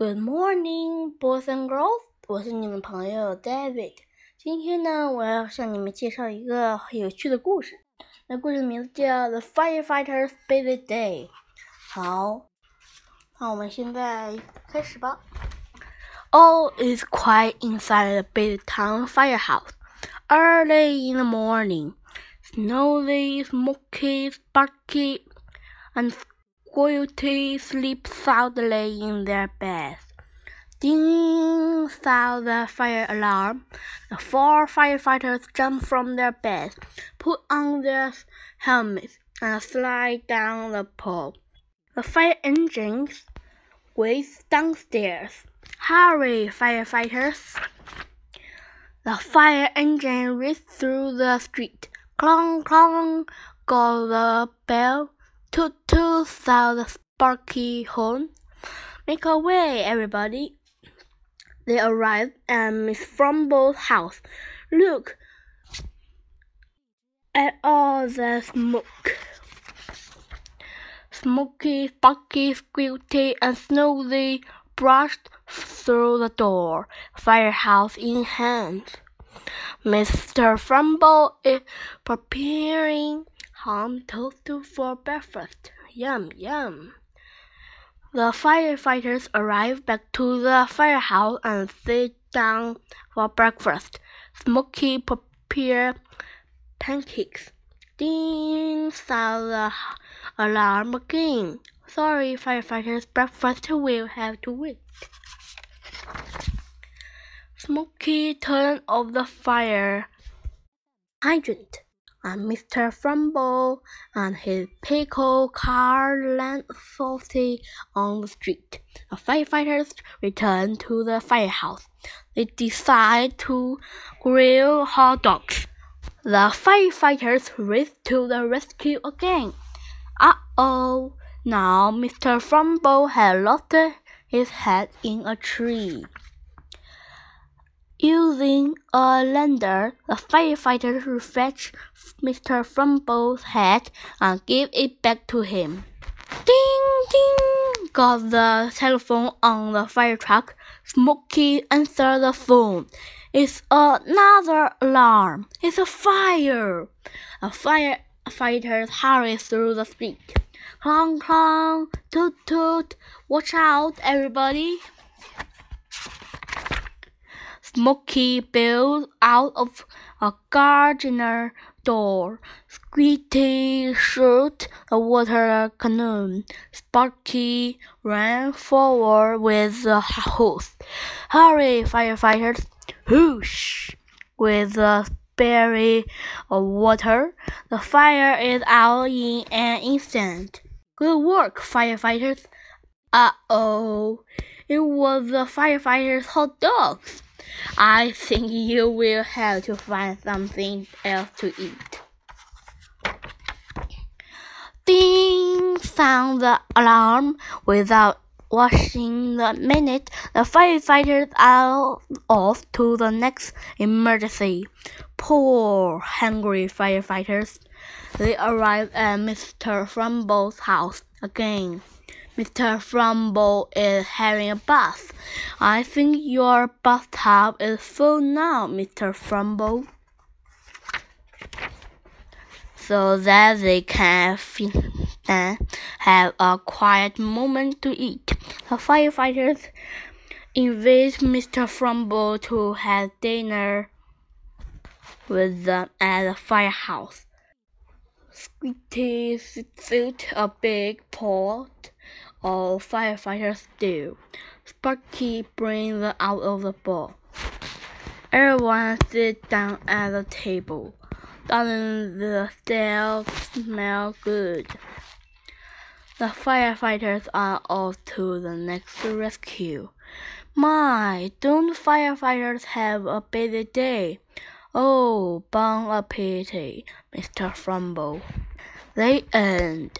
Good morning, boys and girls！我是你们朋友 David。今天呢，我要向你们介绍一个很有趣的故事。那故事的名字叫《The Firefighters' Busy Day》。好，那我们现在开始吧。All is quiet inside the big town firehouse. Early in the morning, Snowy, Smoky, Sparky, and Squirty sleep soundly in their beds. Ding! sounded the fire alarm. The four firefighters jump from their beds, put on their helmets, and slid down the pole. The fire engines waved downstairs. Hurry, firefighters! The fire engine raced through the street. Clong, clong, go the bell. Toot, toot, sound the sparky horn. Make a way, everybody. They arrived at Miss Frumble's house. Look at all the smoke. Smoky, Sparky, Squirty, and Snowy brushed through the door, firehouse in hand. Mr. Frumble is preparing ham toast for breakfast. Yum, yum. The firefighters arrive back to the firehouse and sit down for breakfast. Smoky prepare pancakes. Ding! sound the alarm again. Sorry, firefighters, breakfast will have to wait. Smoky turned off the fire hydrant, and Mr. Frumble and his pickle car softly on the street. The firefighters return to the firehouse. They decide to grill hot dogs. The firefighters raced to the rescue again. Uh-oh! Now Mr. Frumble had lost his head in a tree. Using a lander, the firefighters fetched Mr. Frumble's head and gave it back to him. Ding ding! got the telephone on the fire truck. Smoky answered the phone. It's another alarm. It's a fire. A firefighter hurried through the street. Clong clong, toot toot. Watch out, everybody. Smoky built out of a gardener door. Squeaky shot a water canoe. Sparky ran forward with the hose. Hurry, firefighters! Whoosh! With a spray of water, the fire is out in an instant. Good work, firefighters! Uh oh, it was the firefighters' hot dogs. I think you will have to find something else to eat. Ding! sound the alarm. Without washing the minute, the firefighters are off to the next emergency. Poor hungry firefighters. They arrive at Mr. Frumble's house again. Mr. Frumble is having a bath. I think your bathtub is full now, Mr. Frumble. So that they can then have a quiet moment to eat. The firefighters invite Mr. Frumble to have dinner with them at the firehouse. Squeaky filled a big pot of firefighters do. Sparky brings them out of the bowl. Everyone sits down at the table. Doesn't the stew smell good? The firefighters are off to the next rescue. My, don't firefighters have a busy day? Oh, bon appetit, Mr. Frumble. They end.